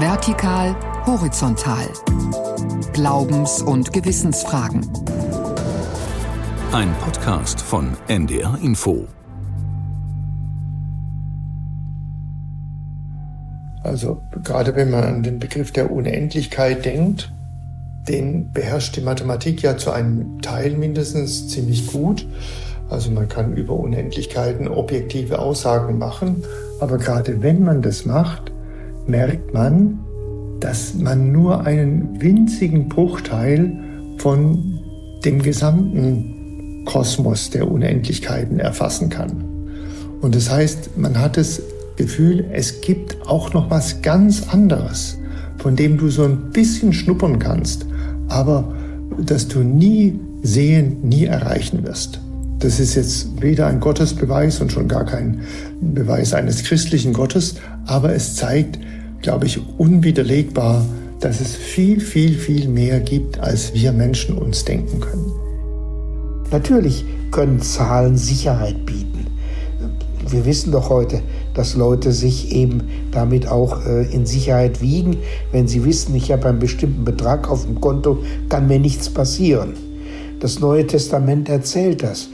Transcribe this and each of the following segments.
Vertikal, horizontal. Glaubens- und Gewissensfragen. Ein Podcast von NDR Info. Also gerade wenn man an den Begriff der Unendlichkeit denkt, den beherrscht die Mathematik ja zu einem Teil mindestens ziemlich gut. Also man kann über Unendlichkeiten objektive Aussagen machen, aber gerade wenn man das macht, merkt man, dass man nur einen winzigen Bruchteil von dem gesamten Kosmos der Unendlichkeiten erfassen kann. Und das heißt, man hat das Gefühl, es gibt auch noch was ganz anderes, von dem du so ein bisschen schnuppern kannst, aber das du nie sehen, nie erreichen wirst. Das ist jetzt weder ein Gottesbeweis und schon gar kein Beweis eines christlichen Gottes, aber es zeigt, glaube ich, unwiderlegbar, dass es viel, viel, viel mehr gibt, als wir Menschen uns denken können. Natürlich können Zahlen Sicherheit bieten. Wir wissen doch heute, dass Leute sich eben damit auch äh, in Sicherheit wiegen. Wenn sie wissen, ich habe einen bestimmten Betrag auf dem Konto, kann mir nichts passieren. Das Neue Testament erzählt das.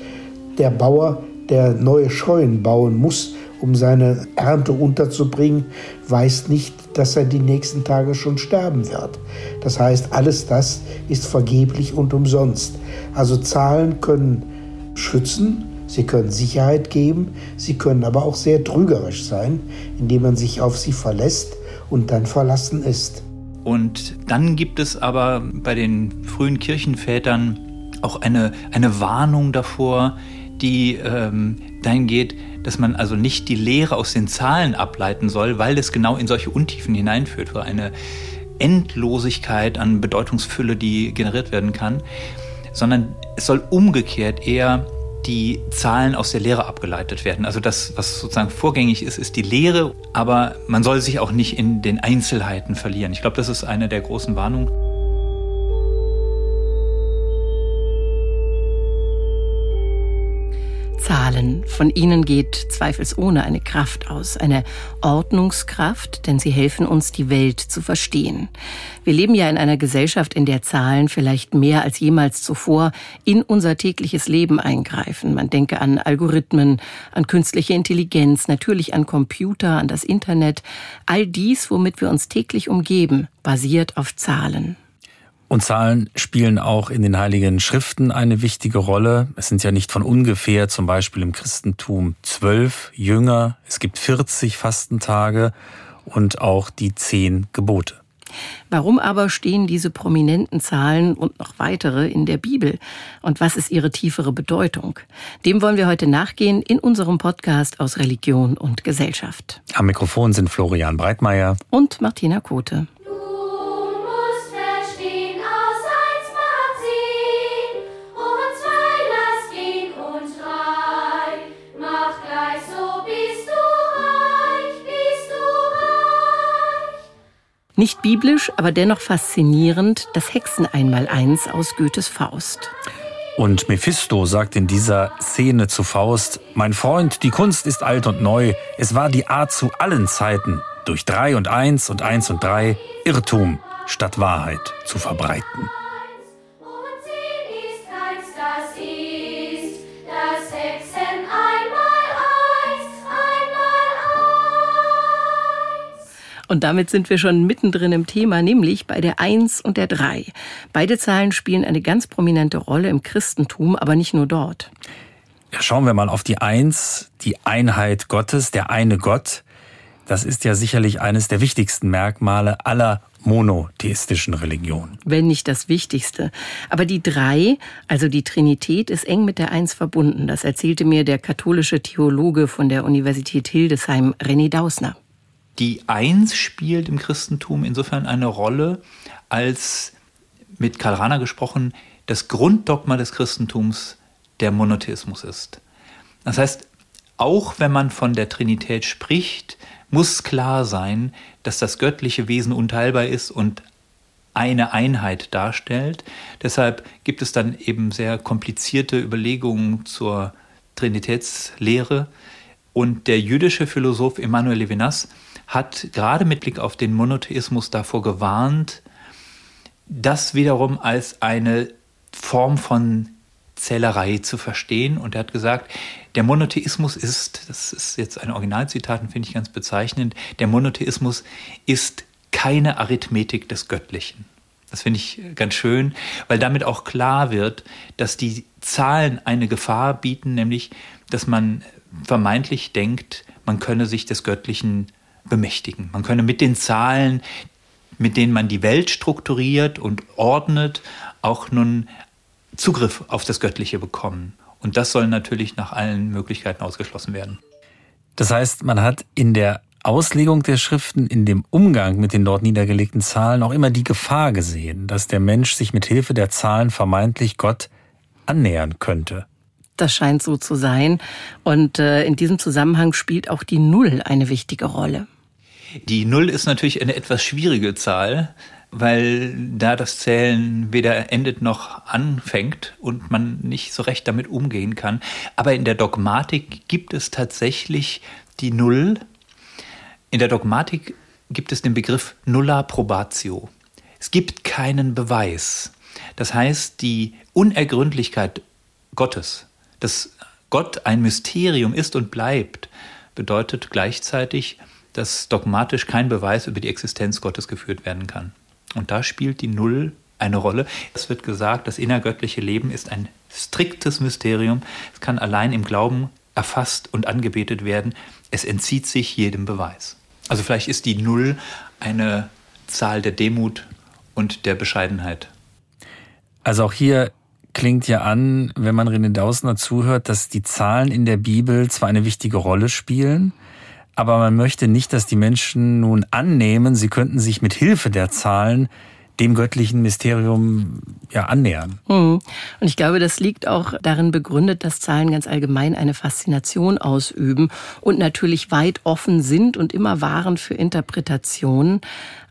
Der Bauer, der neue Scheunen bauen muss, um seine Ernte unterzubringen, weiß nicht, dass er die nächsten Tage schon sterben wird. Das heißt, alles das ist vergeblich und umsonst. Also Zahlen können schützen, sie können Sicherheit geben, sie können aber auch sehr trügerisch sein, indem man sich auf sie verlässt und dann verlassen ist. Und dann gibt es aber bei den frühen Kirchenvätern auch eine, eine Warnung davor, die ähm, dahin geht, dass man also nicht die Lehre aus den Zahlen ableiten soll, weil das genau in solche Untiefen hineinführt, für eine Endlosigkeit an Bedeutungsfülle, die generiert werden kann, sondern es soll umgekehrt eher die Zahlen aus der Lehre abgeleitet werden. Also das, was sozusagen vorgängig ist, ist die Lehre, aber man soll sich auch nicht in den Einzelheiten verlieren. Ich glaube, das ist eine der großen Warnungen. Zahlen. Von ihnen geht zweifelsohne eine Kraft aus, eine Ordnungskraft, denn sie helfen uns, die Welt zu verstehen. Wir leben ja in einer Gesellschaft, in der Zahlen vielleicht mehr als jemals zuvor in unser tägliches Leben eingreifen. Man denke an Algorithmen, an künstliche Intelligenz, natürlich an Computer, an das Internet. All dies, womit wir uns täglich umgeben, basiert auf Zahlen. Und Zahlen spielen auch in den Heiligen Schriften eine wichtige Rolle. Es sind ja nicht von ungefähr zum Beispiel im Christentum zwölf Jünger, es gibt 40 Fastentage und auch die zehn Gebote. Warum aber stehen diese prominenten Zahlen und noch weitere in der Bibel? Und was ist ihre tiefere Bedeutung? Dem wollen wir heute nachgehen in unserem Podcast aus Religion und Gesellschaft. Am Mikrofon sind Florian Breitmeier und Martina Kote. Nicht biblisch, aber dennoch faszinierend, das Hexen-Einmaleins aus Goethes Faust. Und Mephisto sagt in dieser Szene zu Faust, Mein Freund, die Kunst ist alt und neu, es war die Art zu allen Zeiten, durch drei und eins und eins und drei Irrtum statt Wahrheit zu verbreiten. Und damit sind wir schon mittendrin im Thema, nämlich bei der Eins und der Drei. Beide Zahlen spielen eine ganz prominente Rolle im Christentum, aber nicht nur dort. Ja, schauen wir mal auf die Eins, die Einheit Gottes, der eine Gott. Das ist ja sicherlich eines der wichtigsten Merkmale aller monotheistischen Religionen. Wenn nicht das Wichtigste. Aber die drei, also die Trinität, ist eng mit der Eins verbunden. Das erzählte mir der katholische Theologe von der Universität Hildesheim, René Dausner. Die Eins spielt im Christentum insofern eine Rolle, als mit Karl Rahner gesprochen, das Grunddogma des Christentums der Monotheismus ist. Das heißt, auch wenn man von der Trinität spricht, muss klar sein, dass das göttliche Wesen unteilbar ist und eine Einheit darstellt. Deshalb gibt es dann eben sehr komplizierte Überlegungen zur Trinitätslehre. Und der jüdische Philosoph Emmanuel Levinas hat gerade mit Blick auf den Monotheismus davor gewarnt, das wiederum als eine Form von Zählerei zu verstehen. Und er hat gesagt, der Monotheismus ist, das ist jetzt ein Originalzitat, finde ich ganz bezeichnend, der Monotheismus ist keine Arithmetik des Göttlichen. Das finde ich ganz schön, weil damit auch klar wird, dass die Zahlen eine Gefahr bieten, nämlich dass man vermeintlich denkt, man könne sich des Göttlichen bemächtigen. Man könne mit den Zahlen, mit denen man die Welt strukturiert und ordnet, auch nun Zugriff auf das Göttliche bekommen. Und das soll natürlich nach allen Möglichkeiten ausgeschlossen werden. Das heißt, man hat in der Auslegung der Schriften, in dem Umgang mit den dort niedergelegten Zahlen auch immer die Gefahr gesehen, dass der Mensch sich mit Hilfe der Zahlen vermeintlich Gott annähern könnte. Das scheint so zu sein. Und äh, in diesem Zusammenhang spielt auch die Null eine wichtige Rolle. Die Null ist natürlich eine etwas schwierige Zahl, weil da das Zählen weder endet noch anfängt und man nicht so recht damit umgehen kann. Aber in der Dogmatik gibt es tatsächlich die Null. In der Dogmatik gibt es den Begriff nulla probatio. Es gibt keinen Beweis. Das heißt, die Unergründlichkeit Gottes, dass Gott ein Mysterium ist und bleibt, bedeutet gleichzeitig, dass dogmatisch kein Beweis über die Existenz Gottes geführt werden kann. Und da spielt die Null eine Rolle. Es wird gesagt, das innergöttliche Leben ist ein striktes Mysterium. Es kann allein im Glauben erfasst und angebetet werden. Es entzieht sich jedem Beweis. Also vielleicht ist die Null eine Zahl der Demut und der Bescheidenheit. Also auch hier klingt ja an, wenn man René Dausner zuhört, dass die Zahlen in der Bibel zwar eine wichtige Rolle spielen, aber man möchte nicht, dass die Menschen nun annehmen, sie könnten sich mit Hilfe der Zahlen dem göttlichen Mysterium ja annähern. Hm. Und ich glaube, das liegt auch darin begründet, dass Zahlen ganz allgemein eine Faszination ausüben und natürlich weit offen sind und immer waren für Interpretationen.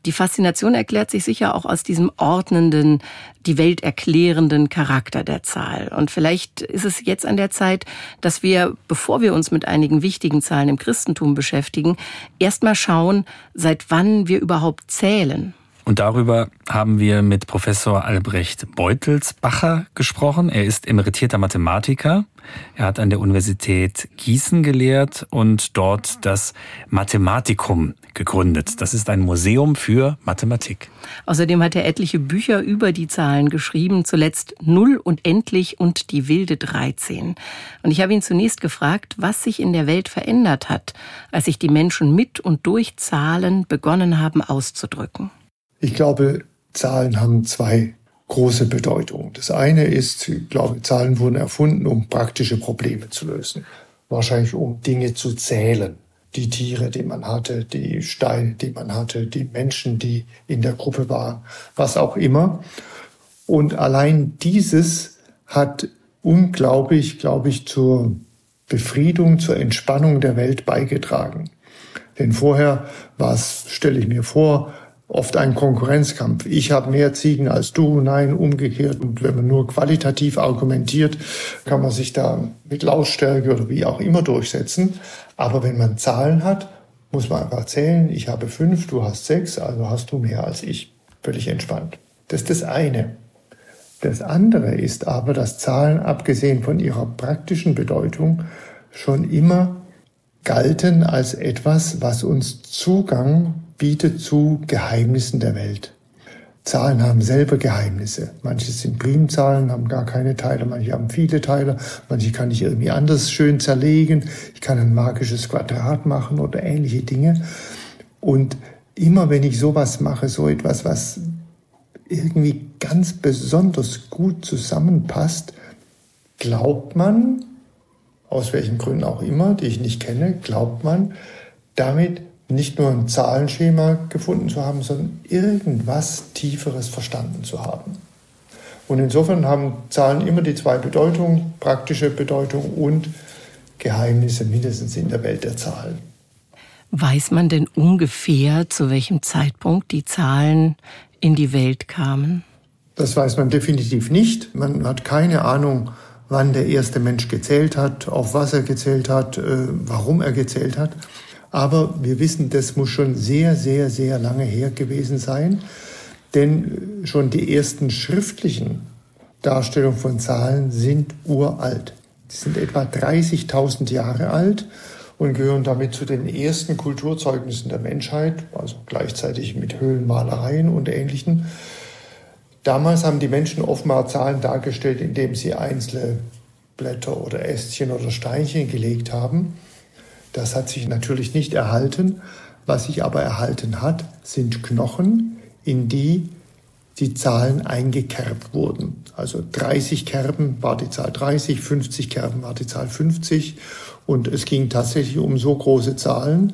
Die Faszination erklärt sich sicher auch aus diesem ordnenden, die Welt erklärenden Charakter der Zahl. Und vielleicht ist es jetzt an der Zeit, dass wir, bevor wir uns mit einigen wichtigen Zahlen im Christentum beschäftigen, erstmal schauen, seit wann wir überhaupt zählen. Und darüber haben wir mit Professor Albrecht Beutelsbacher gesprochen. Er ist emeritierter Mathematiker. Er hat an der Universität Gießen gelehrt und dort das Mathematikum gegründet. Das ist ein Museum für Mathematik. Außerdem hat er etliche Bücher über die Zahlen geschrieben, zuletzt Null und Endlich und die wilde 13. Und ich habe ihn zunächst gefragt, was sich in der Welt verändert hat, als sich die Menschen mit und durch Zahlen begonnen haben auszudrücken. Ich glaube, Zahlen haben zwei große Bedeutungen. Das eine ist, ich glaube, Zahlen wurden erfunden, um praktische Probleme zu lösen. Wahrscheinlich um Dinge zu zählen. Die Tiere, die man hatte, die Steine, die man hatte, die Menschen, die in der Gruppe waren, was auch immer. Und allein dieses hat unglaublich, glaube ich, zur Befriedung, zur Entspannung der Welt beigetragen. Denn vorher war es, stelle ich mir vor, oft ein Konkurrenzkampf. Ich habe mehr Ziegen als du, nein, umgekehrt. Und wenn man nur qualitativ argumentiert, kann man sich da mit Lautstärke oder wie auch immer durchsetzen. Aber wenn man Zahlen hat, muss man einfach zählen, ich habe fünf, du hast sechs, also hast du mehr als ich. Völlig entspannt. Das ist das eine. Das andere ist aber, dass Zahlen, abgesehen von ihrer praktischen Bedeutung, schon immer galten als etwas, was uns Zugang bietet zu Geheimnissen der Welt. Zahlen haben selber Geheimnisse. Manche sind Primzahlen, haben gar keine Teile, manche haben viele Teile, manche kann ich irgendwie anders schön zerlegen. Ich kann ein magisches Quadrat machen oder ähnliche Dinge. Und immer wenn ich sowas mache, so etwas, was irgendwie ganz besonders gut zusammenpasst, glaubt man, aus welchen Gründen auch immer, die ich nicht kenne, glaubt man, damit nicht nur ein Zahlenschema gefunden zu haben, sondern irgendwas Tieferes verstanden zu haben. Und insofern haben Zahlen immer die zwei Bedeutungen, praktische Bedeutung und Geheimnisse mindestens in der Welt der Zahlen. Weiß man denn ungefähr, zu welchem Zeitpunkt die Zahlen in die Welt kamen? Das weiß man definitiv nicht. Man hat keine Ahnung, wann der erste Mensch gezählt hat, auf was er gezählt hat, äh, warum er gezählt hat. Aber wir wissen, das muss schon sehr, sehr, sehr lange her gewesen sein. Denn schon die ersten schriftlichen Darstellungen von Zahlen sind uralt. Sie sind etwa 30.000 Jahre alt und gehören damit zu den ersten Kulturzeugnissen der Menschheit, also gleichzeitig mit Höhlenmalereien und Ähnlichem. Damals haben die Menschen offenbar Zahlen dargestellt, indem sie einzelne Blätter oder Ästchen oder Steinchen gelegt haben. Das hat sich natürlich nicht erhalten. Was sich aber erhalten hat, sind Knochen, in die die Zahlen eingekerbt wurden. Also 30 Kerben war die Zahl 30, 50 Kerben war die Zahl 50 und es ging tatsächlich um so große Zahlen.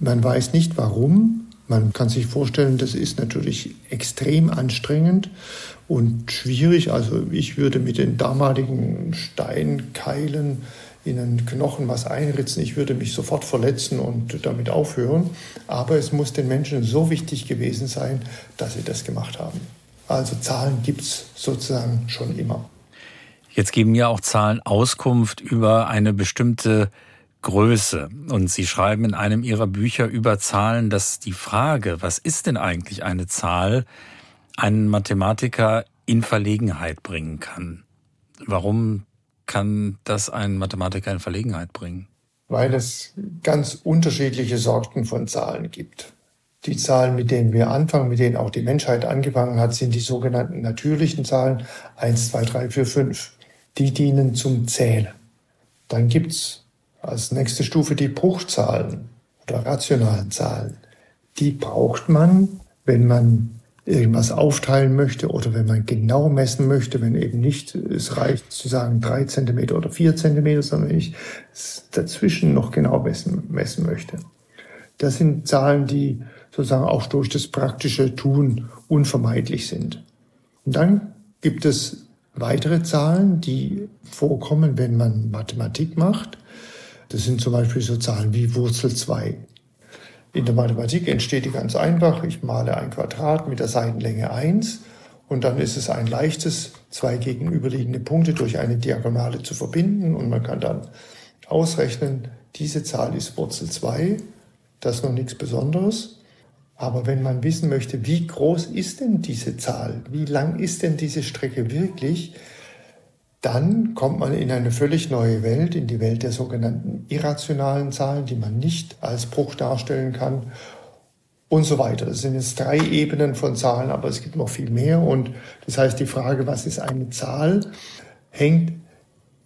Man weiß nicht warum. Man kann sich vorstellen, das ist natürlich extrem anstrengend und schwierig. Also ich würde mit den damaligen Steinkeilen in einen Knochen was einritzen. Ich würde mich sofort verletzen und damit aufhören. Aber es muss den Menschen so wichtig gewesen sein, dass sie das gemacht haben. Also Zahlen gibt es sozusagen schon immer. Jetzt geben ja auch Zahlen Auskunft über eine bestimmte Größe. Und Sie schreiben in einem Ihrer Bücher über Zahlen, dass die Frage, was ist denn eigentlich eine Zahl, einen Mathematiker in Verlegenheit bringen kann. Warum kann das einen Mathematiker in Verlegenheit bringen? Weil es ganz unterschiedliche Sorten von Zahlen gibt. Die Zahlen, mit denen wir anfangen, mit denen auch die Menschheit angefangen hat, sind die sogenannten natürlichen Zahlen 1, 2, 3, 4, 5. Die dienen zum Zählen. Dann gibt's als nächste Stufe die Bruchzahlen oder rationalen Zahlen. Die braucht man, wenn man irgendwas aufteilen möchte oder wenn man genau messen möchte, wenn eben nicht es reicht zu sagen drei Zentimeter oder vier Zentimeter, sondern ich dazwischen noch genau messen, messen möchte. Das sind Zahlen, die sozusagen auch durch das praktische Tun unvermeidlich sind. Und dann gibt es weitere Zahlen, die vorkommen, wenn man Mathematik macht. Das sind zum Beispiel so Zahlen wie Wurzel 2. In der Mathematik entsteht die ganz einfach. Ich male ein Quadrat mit der Seitenlänge 1 und dann ist es ein leichtes, zwei gegenüberliegende Punkte durch eine Diagonale zu verbinden und man kann dann ausrechnen, diese Zahl ist Wurzel 2. Das ist noch nichts Besonderes. Aber wenn man wissen möchte, wie groß ist denn diese Zahl, wie lang ist denn diese Strecke wirklich, dann kommt man in eine völlig neue Welt, in die Welt der sogenannten irrationalen Zahlen, die man nicht als Bruch darstellen kann und so weiter. Das sind jetzt drei Ebenen von Zahlen, aber es gibt noch viel mehr. Und das heißt, die Frage, was ist eine Zahl, hängt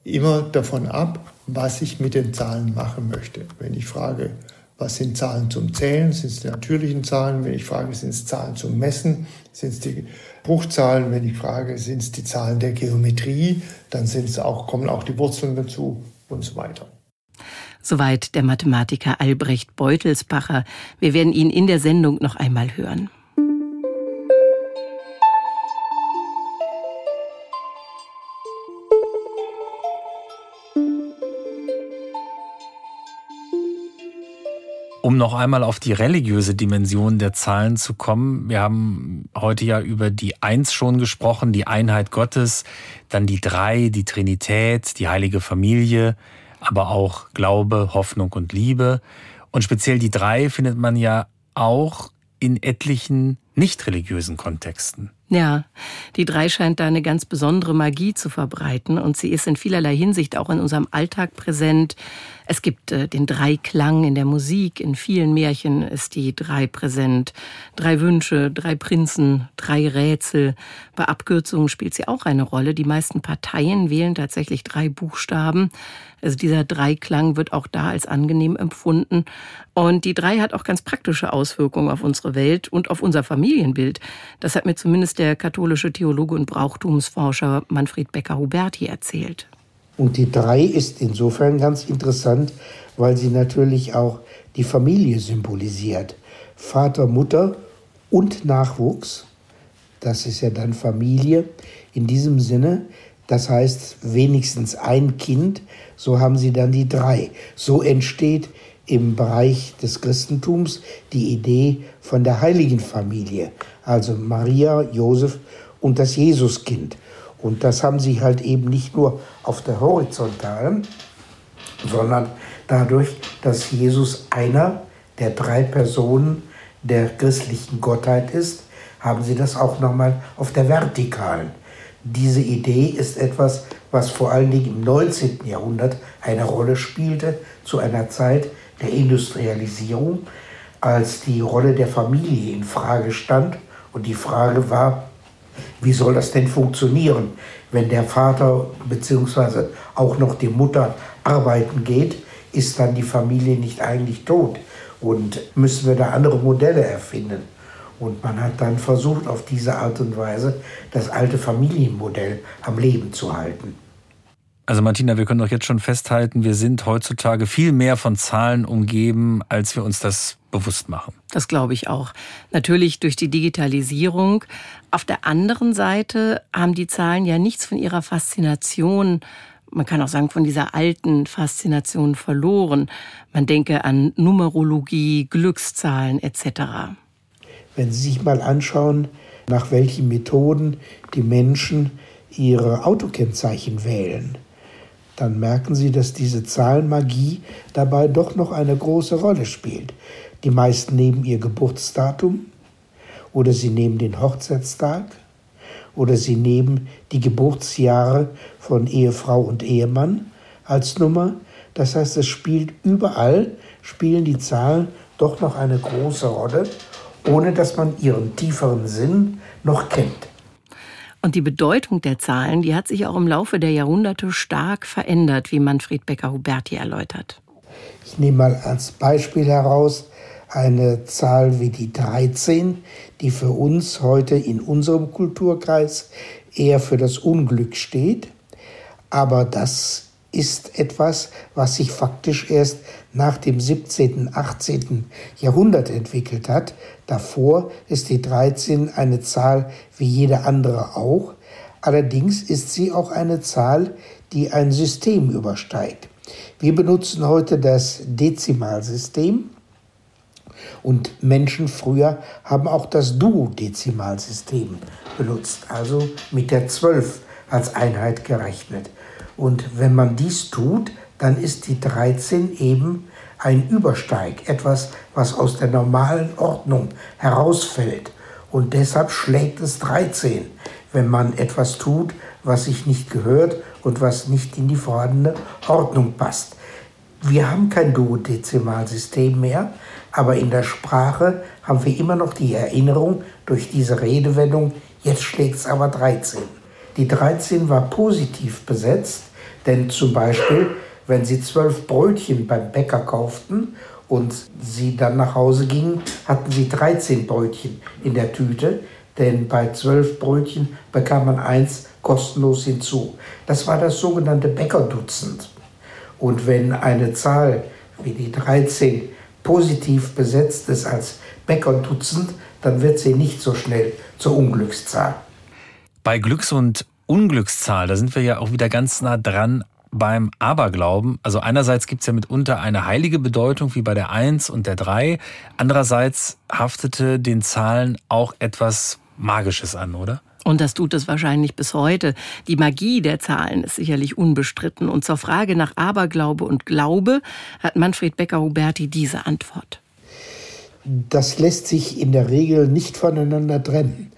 immer davon ab, was ich mit den Zahlen machen möchte. Wenn ich frage, was sind Zahlen zum Zählen, sind es die natürlichen Zahlen. Wenn ich frage, sind es Zahlen zum Messen, sind es die Bruchzahlen. Wenn ich frage, sind es die Zahlen der Geometrie, dann sind es auch, kommen auch die Wurzeln dazu und so weiter. Soweit der Mathematiker Albrecht Beutelsbacher. Wir werden ihn in der Sendung noch einmal hören. Um noch einmal auf die religiöse Dimension der Zahlen zu kommen, wir haben heute ja über die Eins schon gesprochen, die Einheit Gottes, dann die Drei, die Trinität, die heilige Familie, aber auch Glaube, Hoffnung und Liebe. Und speziell die Drei findet man ja auch in etlichen nicht religiösen Kontexten. Ja, die drei scheint da eine ganz besondere Magie zu verbreiten und sie ist in vielerlei Hinsicht auch in unserem Alltag präsent. Es gibt äh, den Dreiklang in der Musik, in vielen Märchen ist die Drei präsent. Drei Wünsche, drei Prinzen, drei Rätsel. Bei Abkürzungen spielt sie auch eine Rolle. Die meisten Parteien wählen tatsächlich drei Buchstaben. Also dieser Dreiklang wird auch da als angenehm empfunden. Und die Drei hat auch ganz praktische Auswirkungen auf unsere Welt und auf unser Familienbild. Das hat mir zumindest der katholische Theologe und Brauchtumsforscher Manfred Becker-Huberti erzählt. Und die drei ist insofern ganz interessant, weil sie natürlich auch die Familie symbolisiert. Vater, Mutter und Nachwuchs. Das ist ja dann Familie in diesem Sinne. Das heißt wenigstens ein Kind. So haben sie dann die drei. So entsteht im Bereich des Christentums die Idee von der heiligen Familie, also Maria, Josef und das Jesuskind. Und das haben sie halt eben nicht nur auf der horizontalen, sondern dadurch, dass Jesus einer der drei Personen der christlichen Gottheit ist, haben sie das auch nochmal auf der Vertikalen. Diese Idee ist etwas, was vor allen Dingen im 19. Jahrhundert eine Rolle spielte, zu einer Zeit der Industrialisierung, als die Rolle der Familie in Frage stand und die Frage war, wie soll das denn funktionieren, wenn der Vater bzw. auch noch die Mutter arbeiten geht, ist dann die Familie nicht eigentlich tot und müssen wir da andere Modelle erfinden. Und man hat dann versucht, auf diese Art und Weise das alte Familienmodell am Leben zu halten. Also Martina, wir können doch jetzt schon festhalten, wir sind heutzutage viel mehr von Zahlen umgeben, als wir uns das bewusst machen. Das glaube ich auch. Natürlich durch die Digitalisierung. Auf der anderen Seite haben die Zahlen ja nichts von ihrer Faszination, man kann auch sagen, von dieser alten Faszination verloren. Man denke an Numerologie, Glückszahlen etc. Wenn Sie sich mal anschauen, nach welchen Methoden die Menschen ihre Autokennzeichen wählen, dann merken Sie, dass diese Zahlenmagie dabei doch noch eine große Rolle spielt. Die meisten nehmen ihr Geburtsdatum oder sie nehmen den Hochzeitstag oder sie nehmen die Geburtsjahre von Ehefrau und Ehemann als Nummer. Das heißt, es spielt überall, spielen die Zahlen doch noch eine große Rolle, ohne dass man ihren tieferen Sinn noch kennt. Und die Bedeutung der Zahlen, die hat sich auch im Laufe der Jahrhunderte stark verändert, wie Manfred Becker-Huberti erläutert. Ich nehme mal als Beispiel heraus eine Zahl wie die 13, die für uns heute in unserem Kulturkreis eher für das Unglück steht. Aber das ist etwas, was sich faktisch erst nach dem 17., 18. Jahrhundert entwickelt hat. Davor ist die 13 eine Zahl wie jede andere auch. Allerdings ist sie auch eine Zahl, die ein System übersteigt. Wir benutzen heute das Dezimalsystem und Menschen früher haben auch das Duodezimalsystem benutzt, also mit der 12 als Einheit gerechnet. Und wenn man dies tut, dann ist die 13 eben ein Übersteig, etwas, was aus der normalen Ordnung herausfällt. Und deshalb schlägt es 13, wenn man etwas tut, was sich nicht gehört und was nicht in die vorhandene Ordnung passt. Wir haben kein Duodezimalsystem mehr, aber in der Sprache haben wir immer noch die Erinnerung durch diese Redewendung, jetzt schlägt es aber 13. Die 13 war positiv besetzt, denn zum Beispiel, wenn Sie zwölf Brötchen beim Bäcker kauften und Sie dann nach Hause gingen, hatten Sie 13 Brötchen in der Tüte, denn bei zwölf Brötchen bekam man eins kostenlos hinzu. Das war das sogenannte Bäckerdutzend. Und wenn eine Zahl wie die 13 positiv besetzt ist als Bäckerdutzend, dann wird sie nicht so schnell zur Unglückszahl. Bei Glücks- und Unglückszahl, da sind wir ja auch wieder ganz nah dran beim Aberglauben. Also einerseits gibt es ja mitunter eine heilige Bedeutung wie bei der 1 und der 3. Andererseits haftete den Zahlen auch etwas Magisches an, oder? Und das tut es wahrscheinlich bis heute. Die Magie der Zahlen ist sicherlich unbestritten. Und zur Frage nach Aberglaube und Glaube hat Manfred Becker-Huberti diese Antwort. Das lässt sich in der Regel nicht voneinander trennen.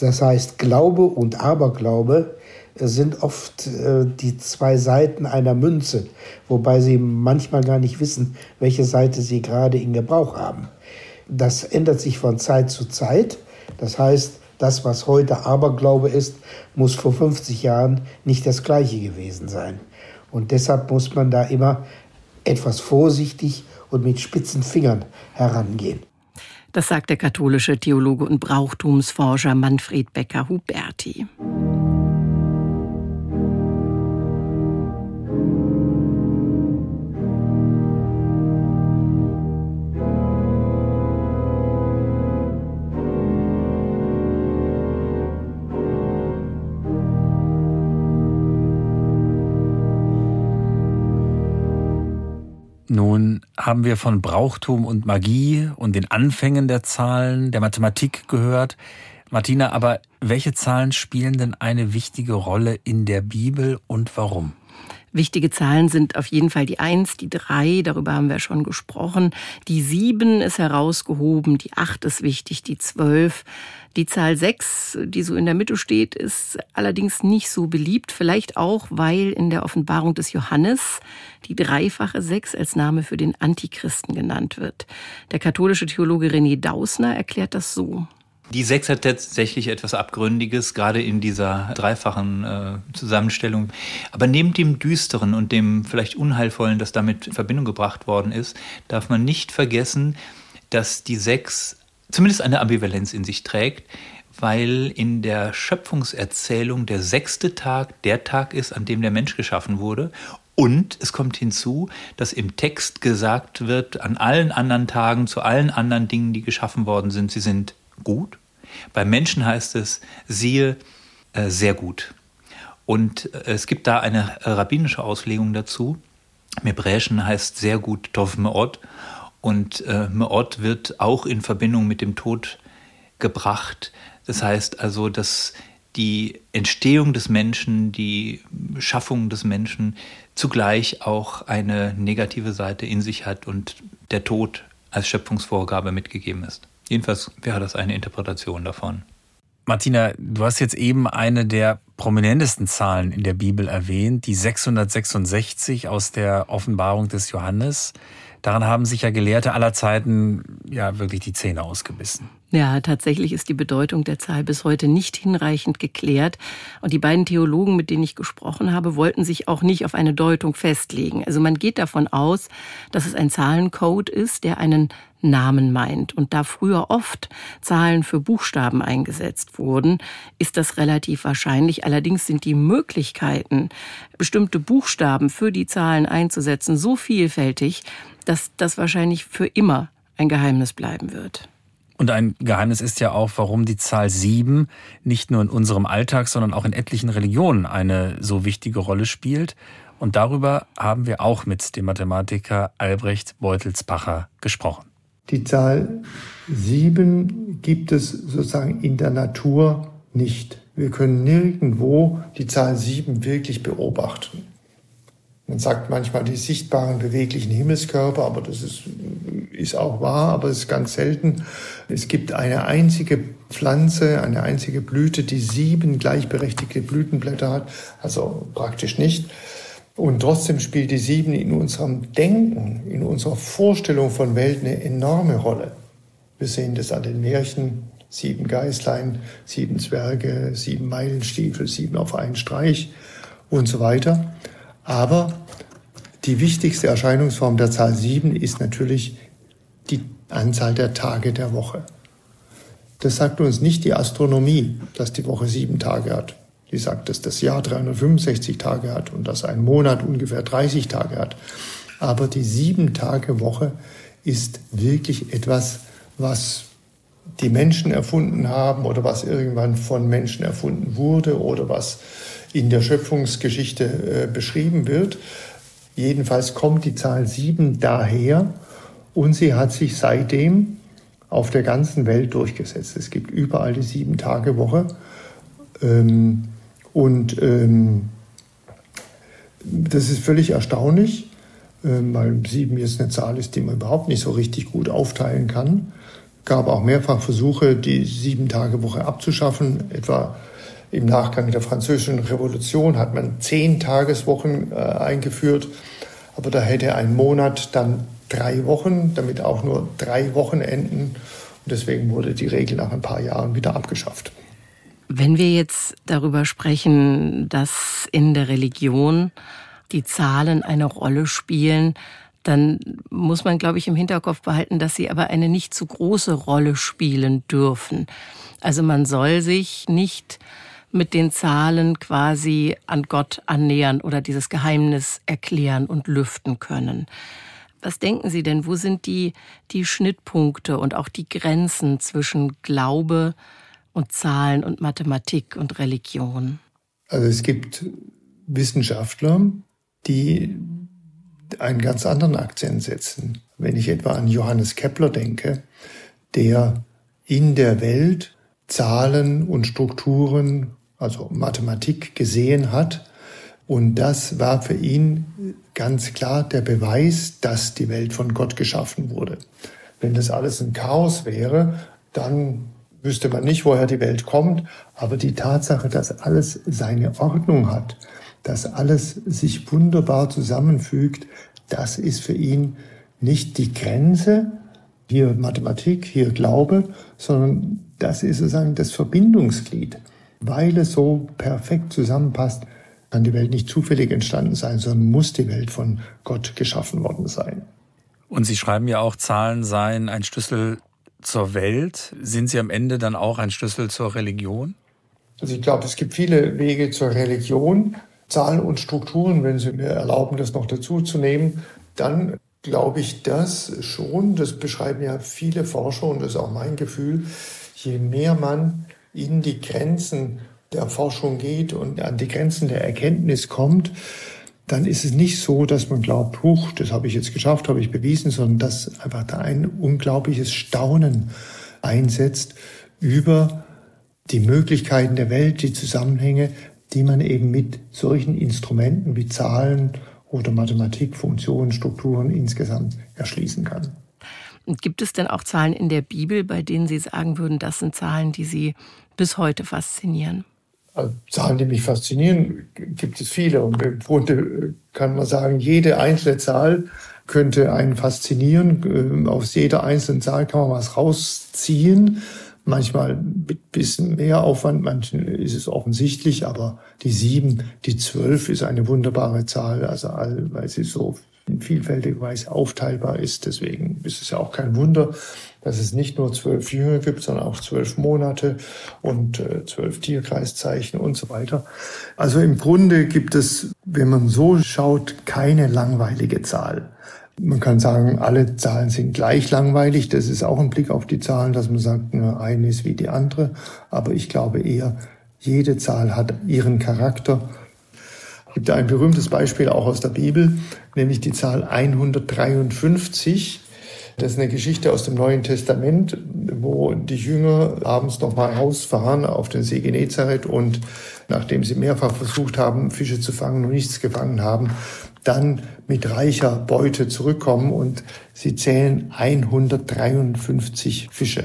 Das heißt, Glaube und Aberglaube sind oft äh, die zwei Seiten einer Münze, wobei sie manchmal gar nicht wissen, welche Seite sie gerade in Gebrauch haben. Das ändert sich von Zeit zu Zeit. Das heißt, das, was heute Aberglaube ist, muss vor 50 Jahren nicht das gleiche gewesen sein. Und deshalb muss man da immer etwas vorsichtig und mit spitzen Fingern herangehen. Das sagt der katholische Theologe und Brauchtumsforscher Manfred Becker-Huberti. Haben wir von Brauchtum und Magie und den Anfängen der Zahlen, der Mathematik gehört. Martina, aber welche Zahlen spielen denn eine wichtige Rolle in der Bibel und warum? Wichtige Zahlen sind auf jeden Fall die 1, die 3, darüber haben wir schon gesprochen. Die 7 ist herausgehoben, die 8 ist wichtig, die 12. Die Zahl 6, die so in der Mitte steht, ist allerdings nicht so beliebt, vielleicht auch, weil in der Offenbarung des Johannes die dreifache 6 als Name für den Antichristen genannt wird. Der katholische Theologe René Dausner erklärt das so. Die Sechs hat tatsächlich etwas Abgründiges, gerade in dieser dreifachen äh, Zusammenstellung. Aber neben dem Düsteren und dem vielleicht Unheilvollen, das damit in Verbindung gebracht worden ist, darf man nicht vergessen, dass die Sechs zumindest eine Ambivalenz in sich trägt, weil in der Schöpfungserzählung der sechste Tag der Tag ist, an dem der Mensch geschaffen wurde. Und es kommt hinzu, dass im Text gesagt wird, an allen anderen Tagen, zu allen anderen Dingen, die geschaffen worden sind, sie sind gut. Beim Menschen heißt es, siehe, äh, sehr gut. Und äh, es gibt da eine äh, rabbinische Auslegung dazu. Im Hebräischen heißt sehr gut Tov Me'od. Und äh, Me'od wird auch in Verbindung mit dem Tod gebracht. Das heißt also, dass die Entstehung des Menschen, die Schaffung des Menschen zugleich auch eine negative Seite in sich hat und der Tod als Schöpfungsvorgabe mitgegeben ist. Jedenfalls wäre das eine Interpretation davon. Martina, du hast jetzt eben eine der prominentesten Zahlen in der Bibel erwähnt, die 666 aus der Offenbarung des Johannes. Daran haben sich ja Gelehrte aller Zeiten ja wirklich die Zähne ausgebissen. Ja, tatsächlich ist die Bedeutung der Zahl bis heute nicht hinreichend geklärt. Und die beiden Theologen, mit denen ich gesprochen habe, wollten sich auch nicht auf eine Deutung festlegen. Also man geht davon aus, dass es ein Zahlencode ist, der einen Namen meint. Und da früher oft Zahlen für Buchstaben eingesetzt wurden, ist das relativ wahrscheinlich. Allerdings sind die Möglichkeiten, bestimmte Buchstaben für die Zahlen einzusetzen, so vielfältig, dass das wahrscheinlich für immer ein Geheimnis bleiben wird. Und ein Geheimnis ist ja auch, warum die Zahl sieben nicht nur in unserem Alltag, sondern auch in etlichen Religionen eine so wichtige Rolle spielt. Und darüber haben wir auch mit dem Mathematiker Albrecht Beutelsbacher gesprochen. Die Zahl sieben gibt es sozusagen in der Natur nicht. Wir können nirgendwo die Zahl sieben wirklich beobachten. Man sagt manchmal die sichtbaren beweglichen Himmelskörper, aber das ist, ist auch wahr, aber es ist ganz selten. Es gibt eine einzige Pflanze, eine einzige Blüte, die sieben gleichberechtigte Blütenblätter hat, also praktisch nicht. Und trotzdem spielt die sieben in unserem Denken, in unserer Vorstellung von Welt eine enorme Rolle. Wir sehen das an den Märchen, sieben Geißlein, sieben Zwerge, sieben Meilenstiefel, sieben auf einen Streich und so weiter. Aber die wichtigste Erscheinungsform der Zahl 7 ist natürlich die Anzahl der Tage der Woche. Das sagt uns nicht die Astronomie, dass die Woche sieben Tage hat. Die sagt, dass das Jahr 365 Tage hat und dass ein Monat ungefähr 30 Tage hat. Aber die sieben Tage Woche ist wirklich etwas, was die Menschen erfunden haben oder was irgendwann von Menschen erfunden wurde oder was in der Schöpfungsgeschichte äh, beschrieben wird. Jedenfalls kommt die Zahl 7 daher und sie hat sich seitdem auf der ganzen Welt durchgesetzt. Es gibt überall die Sieben-Tage-Woche. Ähm, und ähm, das ist völlig erstaunlich, äh, weil sieben jetzt eine Zahl ist, die man überhaupt nicht so richtig gut aufteilen kann. Gab auch mehrfach Versuche, die Sieben-Tage-Woche abzuschaffen, etwa im Nachgang der Französischen Revolution hat man zehn Tageswochen äh, eingeführt, aber da hätte ein Monat dann drei Wochen, damit auch nur drei Wochenenden. Und deswegen wurde die Regel nach ein paar Jahren wieder abgeschafft. Wenn wir jetzt darüber sprechen, dass in der Religion die Zahlen eine Rolle spielen, dann muss man, glaube ich, im Hinterkopf behalten, dass sie aber eine nicht zu große Rolle spielen dürfen. Also man soll sich nicht mit den Zahlen quasi an Gott annähern oder dieses Geheimnis erklären und lüften können. Was denken Sie denn, wo sind die, die Schnittpunkte und auch die Grenzen zwischen Glaube und Zahlen und Mathematik und Religion? Also es gibt Wissenschaftler, die einen ganz anderen Akzent setzen. Wenn ich etwa an Johannes Kepler denke, der in der Welt Zahlen und Strukturen also Mathematik gesehen hat, Und das war für ihn ganz klar der Beweis, dass die Welt von Gott geschaffen wurde. Wenn das alles ein Chaos wäre, dann wüsste man nicht, woher die Welt kommt. Aber die Tatsache, dass alles seine Ordnung hat, dass alles sich wunderbar zusammenfügt, das ist für ihn nicht die Grenze, hier Mathematik, hier Glaube, sondern das ist sozusagen das Verbindungsglied. Weil es so perfekt zusammenpasst, kann die Welt nicht zufällig entstanden sein, sondern muss die Welt von Gott geschaffen worden sein. Und Sie schreiben ja auch, Zahlen seien ein Schlüssel zur Welt. Sind sie am Ende dann auch ein Schlüssel zur Religion? Also ich glaube, es gibt viele Wege zur Religion. Zahlen und Strukturen, wenn Sie mir erlauben, das noch dazu zu nehmen, dann glaube ich das schon. Das beschreiben ja viele Forscher und das ist auch mein Gefühl. Je mehr man in die Grenzen der Forschung geht und an die Grenzen der Erkenntnis kommt, dann ist es nicht so, dass man glaubt, huch, das habe ich jetzt geschafft, habe ich bewiesen, sondern dass einfach da ein unglaubliches Staunen einsetzt über die Möglichkeiten der Welt, die Zusammenhänge, die man eben mit solchen Instrumenten wie Zahlen oder Mathematik, Funktionen, Strukturen insgesamt erschließen kann. Und gibt es denn auch Zahlen in der Bibel, bei denen Sie sagen würden, das sind Zahlen, die Sie bis heute faszinieren? Also Zahlen, die mich faszinieren, gibt es viele. Und im Grunde kann man sagen, jede einzelne Zahl könnte einen faszinieren. Aus jeder einzelnen Zahl kann man was rausziehen manchmal mit bisschen mehr Aufwand, manchen ist es offensichtlich, aber die sieben, die zwölf ist eine wunderbare Zahl, also weil sie so in vielfältiger Weise aufteilbar ist. Deswegen ist es ja auch kein Wunder, dass es nicht nur zwölf Jünger gibt, sondern auch zwölf Monate und äh, zwölf Tierkreiszeichen und so weiter. Also im Grunde gibt es, wenn man so schaut, keine langweilige Zahl. Man kann sagen, alle Zahlen sind gleich langweilig. Das ist auch ein Blick auf die Zahlen, dass man sagt, nur eine ist wie die andere. Aber ich glaube eher, jede Zahl hat ihren Charakter. Gibt ein berühmtes Beispiel auch aus der Bibel, nämlich die Zahl 153. Das ist eine Geschichte aus dem Neuen Testament, wo die Jünger abends nochmal rausfahren auf den See Genezareth und nachdem sie mehrfach versucht haben, Fische zu fangen und nichts gefangen haben, dann mit reicher Beute zurückkommen und sie zählen 153 Fische.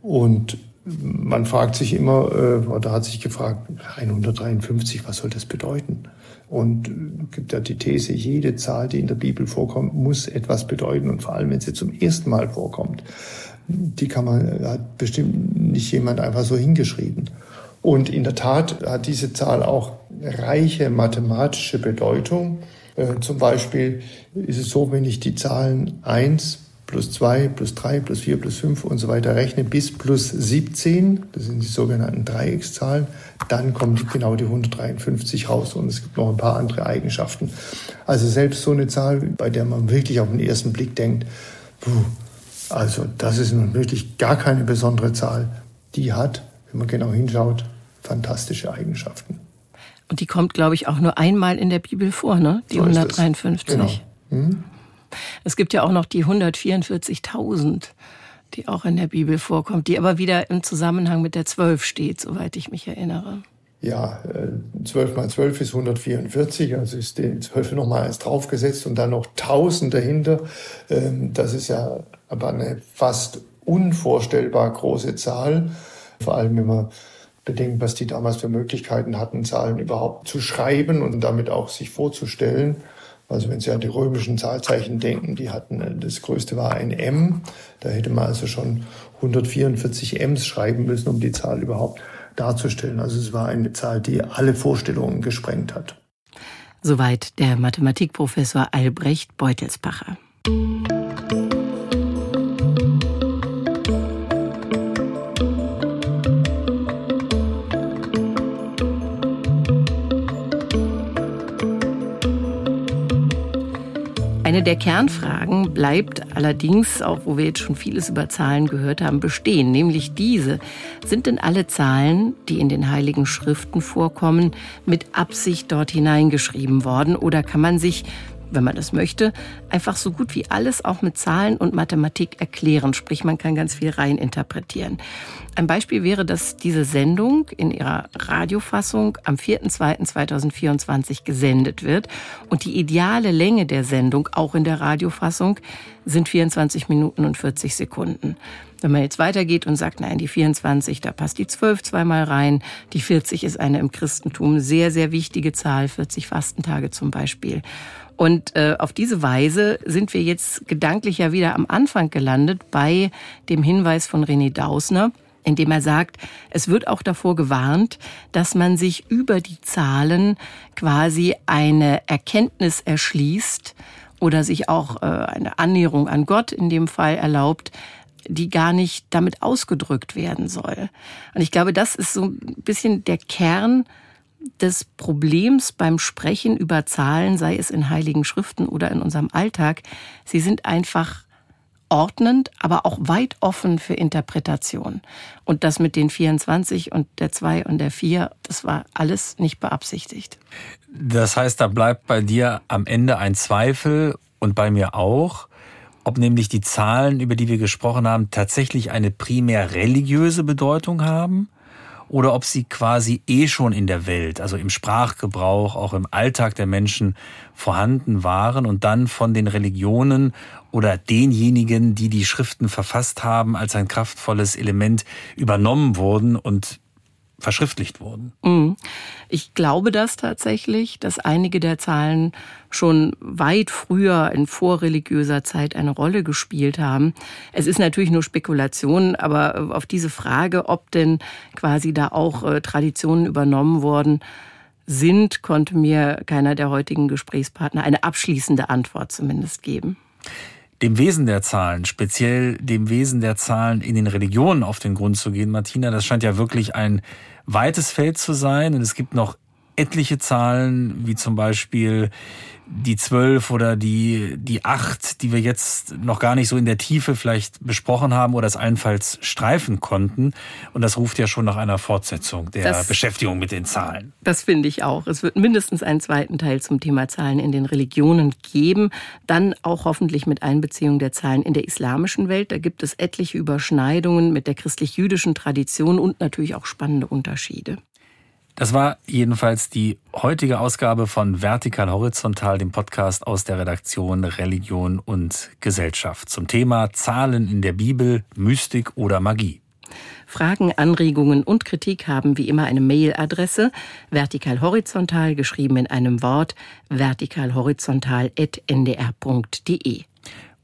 Und man fragt sich immer, äh, oder hat sich gefragt, 153, was soll das bedeuten? Und es gibt ja die These, jede Zahl, die in der Bibel vorkommt, muss etwas bedeuten. Und vor allem, wenn sie zum ersten Mal vorkommt, die kann man, hat bestimmt nicht jemand einfach so hingeschrieben. Und in der Tat hat diese Zahl auch reiche mathematische Bedeutung. Äh, zum Beispiel ist es so, wenn ich die Zahlen 1 plus 2 plus 3 plus 4 plus 5 und so weiter rechne bis plus 17, das sind die sogenannten Dreieckszahlen, dann kommt genau die 153 raus und es gibt noch ein paar andere Eigenschaften. Also selbst so eine Zahl, bei der man wirklich auf den ersten Blick denkt, puh, also das ist nun wirklich gar keine besondere Zahl, die hat, wenn man genau hinschaut, fantastische Eigenschaften. Und die kommt, glaube ich, auch nur einmal in der Bibel vor, ne? Die so 153. Genau. Hm? Es gibt ja auch noch die 144.000, die auch in der Bibel vorkommt, die aber wieder im Zusammenhang mit der 12 steht, soweit ich mich erinnere. Ja, 12 äh, mal 12 ist 144, also ist die 12 nochmal eins draufgesetzt und dann noch 1000 dahinter. Ähm, das ist ja aber eine fast unvorstellbar große Zahl, vor allem wenn man bedenkt, was die damals für Möglichkeiten hatten, Zahlen überhaupt zu schreiben und damit auch sich vorzustellen. Also wenn Sie an die römischen Zahlzeichen denken, die hatten, äh, das größte war ein M. Da hätte man also schon 144 Ms schreiben müssen, um die Zahl überhaupt darzustellen. Also es war eine Zahl, die alle Vorstellungen gesprengt hat. Soweit der Mathematikprofessor Albrecht Beutelsbacher. Eine der Kernfragen bleibt allerdings, auch wo wir jetzt schon vieles über Zahlen gehört haben, bestehen, nämlich diese. Sind denn alle Zahlen, die in den heiligen Schriften vorkommen, mit Absicht dort hineingeschrieben worden oder kann man sich wenn man das möchte, einfach so gut wie alles auch mit Zahlen und Mathematik erklären. Sprich, man kann ganz viel rein interpretieren. Ein Beispiel wäre, dass diese Sendung in ihrer Radiofassung am 4.2.2024 gesendet wird. Und die ideale Länge der Sendung, auch in der Radiofassung, sind 24 Minuten und 40 Sekunden. Wenn man jetzt weitergeht und sagt, nein, die 24, da passt die 12 zweimal rein. Die 40 ist eine im Christentum sehr, sehr wichtige Zahl, 40 Fastentage zum Beispiel. Und äh, auf diese Weise sind wir jetzt gedanklich ja wieder am Anfang gelandet bei dem Hinweis von René Dausner, indem er sagt, es wird auch davor gewarnt, dass man sich über die Zahlen quasi eine Erkenntnis erschließt oder sich auch äh, eine Annäherung an Gott in dem Fall erlaubt, die gar nicht damit ausgedrückt werden soll. Und ich glaube, das ist so ein bisschen der Kern des Problems beim Sprechen über Zahlen, sei es in heiligen Schriften oder in unserem Alltag. Sie sind einfach ordnend, aber auch weit offen für Interpretation. Und das mit den 24 und der 2 und der 4, das war alles nicht beabsichtigt. Das heißt, da bleibt bei dir am Ende ein Zweifel und bei mir auch ob nämlich die Zahlen, über die wir gesprochen haben, tatsächlich eine primär religiöse Bedeutung haben oder ob sie quasi eh schon in der Welt, also im Sprachgebrauch, auch im Alltag der Menschen vorhanden waren und dann von den Religionen oder denjenigen, die die Schriften verfasst haben, als ein kraftvolles Element übernommen wurden und verschriftlicht wurden. Mhm. Ich glaube das tatsächlich, dass einige der Zahlen schon weit früher in vorreligiöser Zeit eine Rolle gespielt haben. Es ist natürlich nur Spekulation, aber auf diese Frage, ob denn quasi da auch äh, Traditionen übernommen worden sind, konnte mir keiner der heutigen Gesprächspartner eine abschließende Antwort zumindest geben dem Wesen der Zahlen, speziell dem Wesen der Zahlen in den Religionen auf den Grund zu gehen, Martina, das scheint ja wirklich ein weites Feld zu sein. Und es gibt noch etliche Zahlen, wie zum Beispiel die zwölf oder die, die acht, die wir jetzt noch gar nicht so in der Tiefe vielleicht besprochen haben oder es allenfalls streifen konnten. Und das ruft ja schon nach einer Fortsetzung der das, Beschäftigung mit den Zahlen. Das finde ich auch. Es wird mindestens einen zweiten Teil zum Thema Zahlen in den Religionen geben. Dann auch hoffentlich mit Einbeziehung der Zahlen in der islamischen Welt. Da gibt es etliche Überschneidungen mit der christlich-jüdischen Tradition und natürlich auch spannende Unterschiede. Das war jedenfalls die heutige Ausgabe von Vertikal Horizontal, dem Podcast aus der Redaktion Religion und Gesellschaft zum Thema Zahlen in der Bibel, Mystik oder Magie. Fragen, Anregungen und Kritik haben wie immer eine Mailadresse vertikal horizontal geschrieben in einem Wort vertikalhorizontal@ndr.de.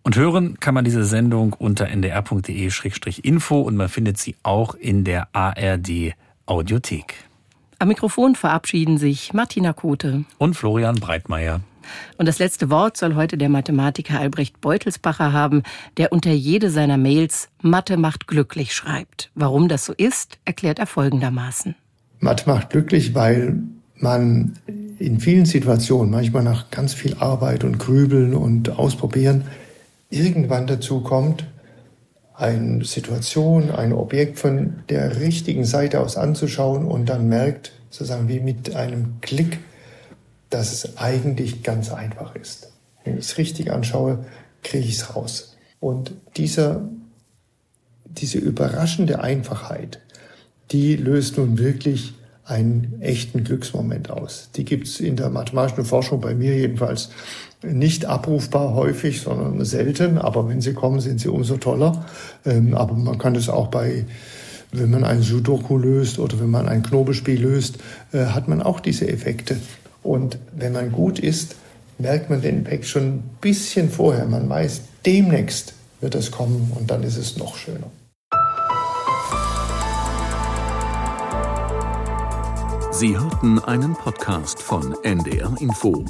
Und hören kann man diese Sendung unter ndr.de-info und man findet sie auch in der ARD Audiothek. Am Mikrofon verabschieden sich Martina Kote und Florian Breitmeier. Und das letzte Wort soll heute der Mathematiker Albrecht Beutelsbacher haben, der unter jede seiner Mails Mathe macht glücklich schreibt. Warum das so ist, erklärt er folgendermaßen. Mathe macht glücklich, weil man in vielen Situationen, manchmal nach ganz viel Arbeit und Grübeln und Ausprobieren, irgendwann dazu kommt, eine Situation, ein Objekt von der richtigen Seite aus anzuschauen und dann merkt, sozusagen wie mit einem Klick, dass es eigentlich ganz einfach ist. Wenn ich es richtig anschaue, kriege ich es raus. Und dieser, diese überraschende Einfachheit, die löst nun wirklich einen echten Glücksmoment aus. Die gibt es in der mathematischen Forschung bei mir jedenfalls nicht abrufbar häufig, sondern selten. Aber wenn sie kommen, sind sie umso toller. Ähm, aber man kann das auch bei, wenn man ein Sudoku löst oder wenn man ein Knobelspiel löst, äh, hat man auch diese Effekte. Und wenn man gut ist, merkt man den Effekt schon ein bisschen vorher. Man weiß, demnächst wird es kommen und dann ist es noch schöner. Sie hörten einen Podcast von NDR Info.